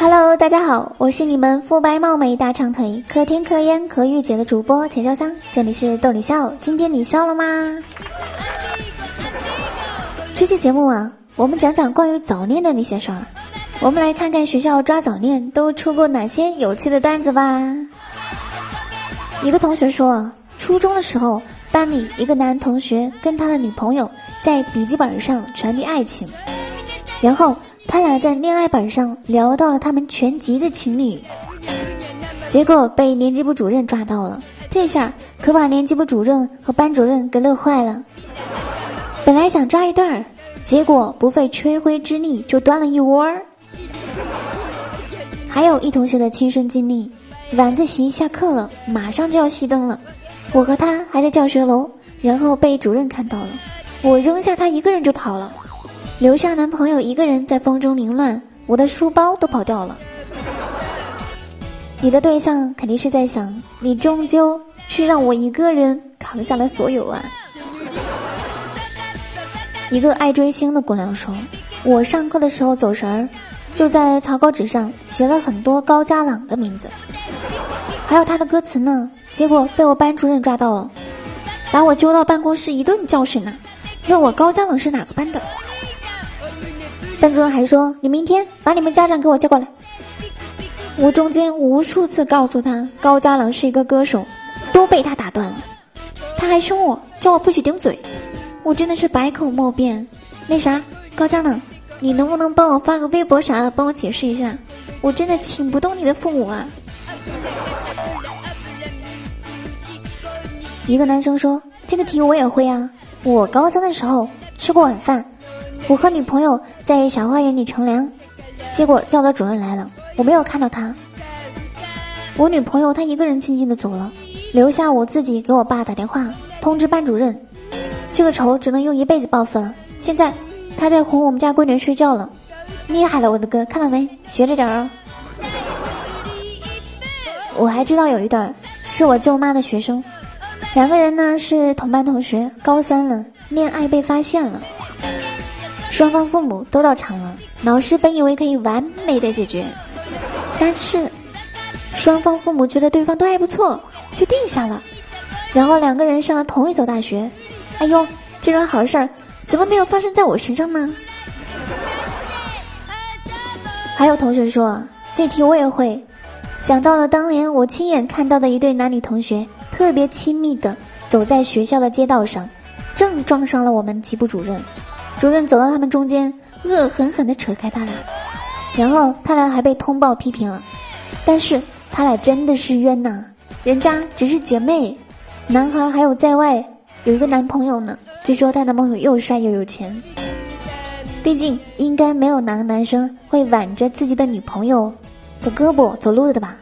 Hello，大家好，我是你们肤白貌美、大长腿、可甜可盐可御姐的主播钱潇湘，这里是逗你笑，今天你笑了吗？这期节目啊，我们讲讲关于早恋的那些事儿，我们来看看学校抓早恋都出过哪些有趣的段子吧。一个同学说，初中的时候，班里一个男同学跟他的女朋友在笔记本上传递爱情，然后。他俩在恋爱本上聊到了他们全集的情侣，结果被年级部主任抓到了。这下可把年级部主任和班主任给乐坏了。本来想抓一对儿，结果不费吹灰之力就端了一窝儿。还有一同学的亲身经历：晚自习下课了，马上就要熄灯了，我和他还在教学楼，然后被主任看到了，我扔下他一个人就跑了。留下男朋友一个人在风中凌乱，我的书包都跑掉了。你的对象肯定是在想，你终究是让我一个人扛下了所有啊！一个爱追星的姑娘说：“我上课的时候走神儿，就在草稿纸上写了很多高家朗的名字，还有他的歌词呢。结果被我班主任抓到了，把我揪到办公室一顿教训呢，问我高家朗是哪个班的。”班主任还说：“你明天把你们家长给我叫过来。”我中间无数次告诉他高家朗是一个歌手，都被他打断了。他还凶我，叫我不许顶嘴。我真的是百口莫辩。那啥，高家朗，你能不能帮我发个微博啥的，帮我解释一下？我真的请不动你的父母啊。一个男生说：“这个题我也会啊，我高三的时候吃过晚饭。”我和女朋友在小花园里乘凉，结果教导主任来了，我没有看到他。我女朋友她一个人静静的走了，留下我自己给我爸打电话通知班主任。这个仇只能用一辈子报复了。现在他在哄我们家闺女睡觉了，厉害了我的哥，看到没？学着点儿。我还知道有一段是我舅妈的学生，两个人呢是同班同学，高三了，恋爱被发现了。双方父母都到场了，老师本以为可以完美的解决，但是双方父母觉得对方都还不错，就定下了。然后两个人上了同一所大学，哎呦，这种好事儿怎么没有发生在我身上呢？还有同学说这题我也会，想到了当年我亲眼看到的一对男女同学特别亲密的走在学校的街道上，正撞上了我们级部主任。主任走到他们中间，恶狠狠地扯开他俩，然后他俩还被通报批评了。但是他俩真的是冤呐，人家只是姐妹，男孩还有在外有一个男朋友呢。据说他男朋友又帅又有钱，毕竟应该没有哪个男生会挽着自己的女朋友的胳膊走路的吧？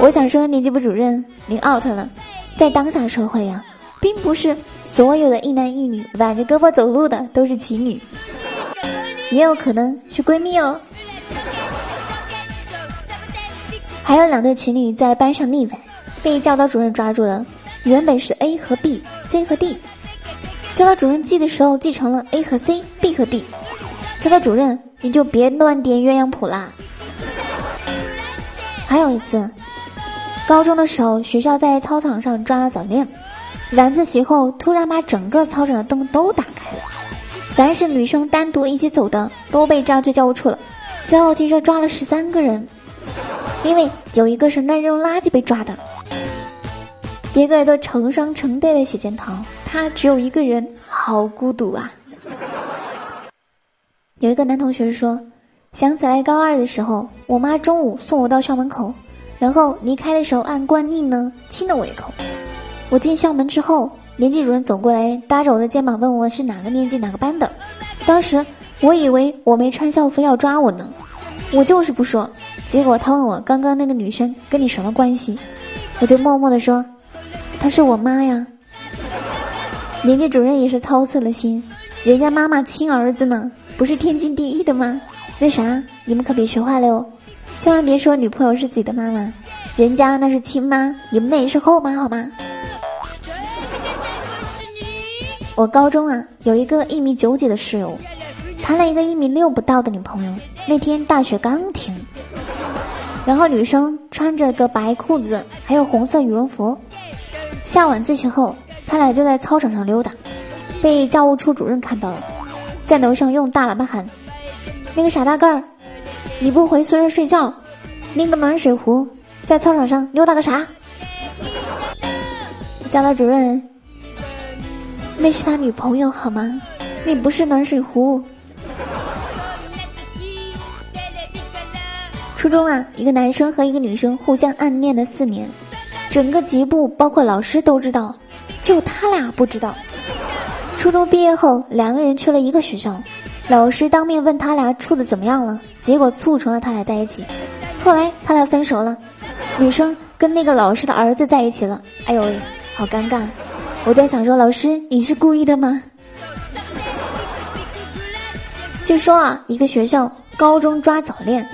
我想说，年级部主任您 out 了，在当下社会呀，并不是。所有的一男一女挽着胳膊走路的都是情侣，也有可能是闺蜜哦。还有两对情侣在班上腻歪，被教导主任抓住了。原本是 A 和 B，C 和 D，教导主任记的时候记成了 A 和 C，B 和 D。教导主任，你就别乱点鸳鸯谱啦。还有一次，高中的时候，学校在操场上抓了早恋。晚自习后，突然把整个操场的灯都打开了，凡是女生单独一起走的都被抓去教务处了。最后听说抓了十三个人，因为有一个是乱扔垃圾被抓的，别个人都成双成对的写检讨，他只有一个人，好孤独啊。有一个男同学说，想起来高二的时候，我妈中午送我到校门口，然后离开的时候按惯例呢亲了我一口。我进校门之后，年级主任走过来，搭着我的肩膀问我是哪个年级哪个班的。当时我以为我没穿校服要抓我呢，我就是不说。结果他问我刚刚那个女生跟你什么关系，我就默默的说，她是我妈呀。年级主任也是操碎了心，人家妈妈亲儿子呢，不是天经地义的吗？那啥，你们可别学坏了哟，千万别说女朋友是自己的妈妈，人家那是亲妈，你们那也是后妈，好吗？我高中啊，有一个一米九几的室友，谈了一个一米六不到的女朋友。那天大雪刚停，然后女生穿着个白裤子，还有红色羽绒服。下晚自习后，他俩就在操场上溜达，被教务处主任看到了，在楼上用大喇叭喊：“那个傻大个儿，你不回宿舍睡觉，拎个暖水壶在操场上溜达个啥？”教导主任，那是他女朋友好吗？那不是暖水壶。初中啊，一个男生和一个女生互相暗恋了四年，整个级部包括老师都知道，就他俩不知道。初中毕业后，两个人去了一个学校，老师当面问他俩处的怎么样了，结果促成了他俩在一起。后来他俩分手了，女生跟那个老师的儿子在一起了。哎呦喂，好尴尬！我在想说，老师你是故意的吗？据说啊，一个学校高中抓早恋。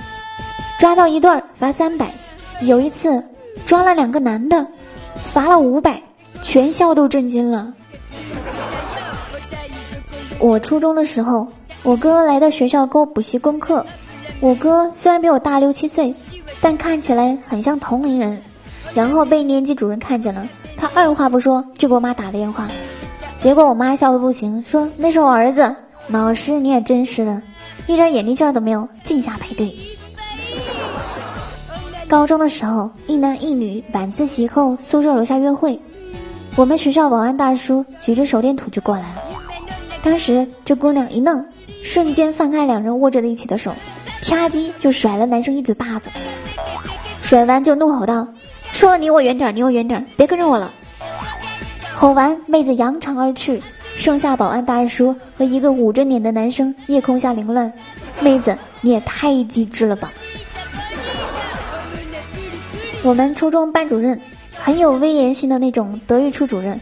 抓到一对儿罚三百，有一次抓了两个男的，罚了五百，全校都震惊了。我初中的时候，我哥来到学校给我补习功课。我哥虽然比我大六七岁，但看起来很像同龄人。然后被年级主任看见了，他二话不说就给我妈打了电话。结果我妈笑得不行，说那是我儿子。老师你也真是的，一点眼力劲儿都没有，净瞎排队。高中的时候，一男一女晚自习后宿舍楼下约会，我们学校保安大叔举着手电筒就过来了。当时这姑娘一愣，瞬间放开两人握着的一起的手，啪叽就甩了男生一嘴巴子。甩完就怒吼道：“说了离我远点，离我远点，别跟着我了！”吼完，妹子扬长而去，剩下保安大叔和一个捂着脸的男生夜空下凌乱。妹子，你也太机智了吧！我们初中班主任很有威严性的那种德育处主任。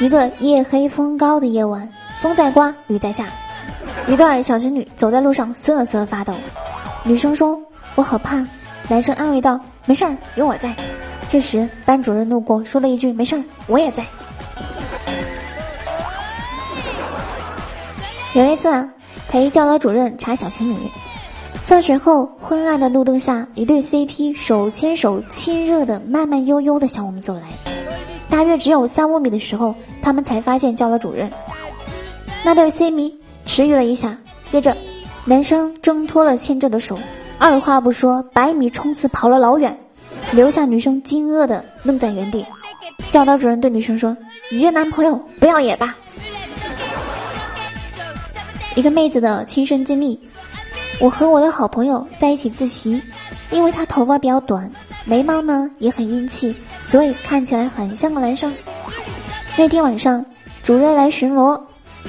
一个夜黑风高的夜晚，风在刮，雨在下，一对小情侣走在路上瑟瑟发抖。女生说：“我好怕。”男生安慰道：“没事儿，有我在。”这时班主任路过，说了一句：“没事儿，我也在。”有一次陪教导主任查小情侣。放学后，昏暗的路灯下，一对 CP 手牵手，亲热的慢慢悠悠的向我们走来。大约只有三五米的时候，他们才发现教导主任。那对 C 迷迟疑了一下，接着，男生挣脱了牵着的手，二话不说，百米冲刺跑了老远，留下女生惊愕的愣在原地。教导主任对女生说：“你这男朋友不要也罢。”一个妹子的亲身经历。我和我的好朋友在一起自习，因为她头发比较短，眉毛呢也很英气，所以看起来很像个男生。那天晚上，主任来巡逻，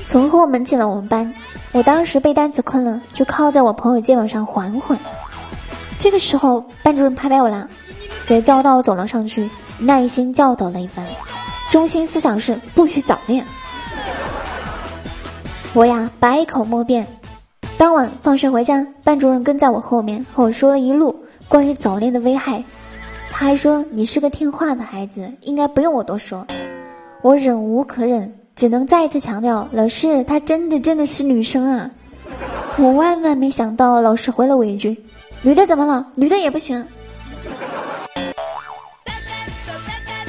从后门进了我们班。我当时背单词困了，就靠在我朋友肩膀上缓缓。这个时候，班主任拍拍我了，给叫到走廊上去，耐心教导了一番，中心思想是不许早恋。我呀，百口莫辩。当晚放学回家，班主任跟在我后面和我说了一路关于早恋的危害。他还说：“你是个听话的孩子，应该不用我多说。”我忍无可忍，只能再一次强调：“老师，她真的真的是女生啊！”我万万没想到，老师回了我一句：“女的怎么了？女的也不行。”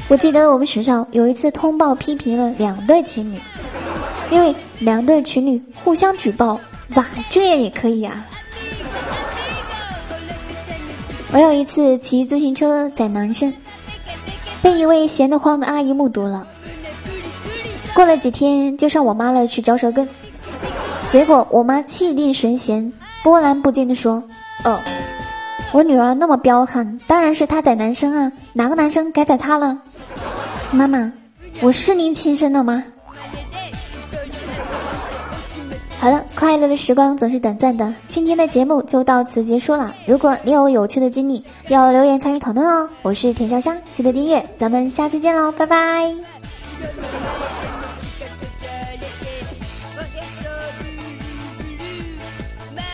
我记得我们学校有一次通报批评了两对情侣，因为两对情侣互相举报。哇，这样也可以啊！我有一次骑自行车载男生，被一位闲得慌的阿姨目睹了。过了几天，就上我妈那儿去嚼舌根。结果我妈气定神闲、波澜不惊地说：“哦，我女儿那么彪悍，当然是她载男生啊！哪个男生该载她了？妈妈，我是您亲生的吗？”好了，快乐的时光总是短暂的，今天的节目就到此结束了。如果你有有趣的经历，要留言参与讨论哦。我是田潇湘，记得订阅，咱们下期见喽，拜拜。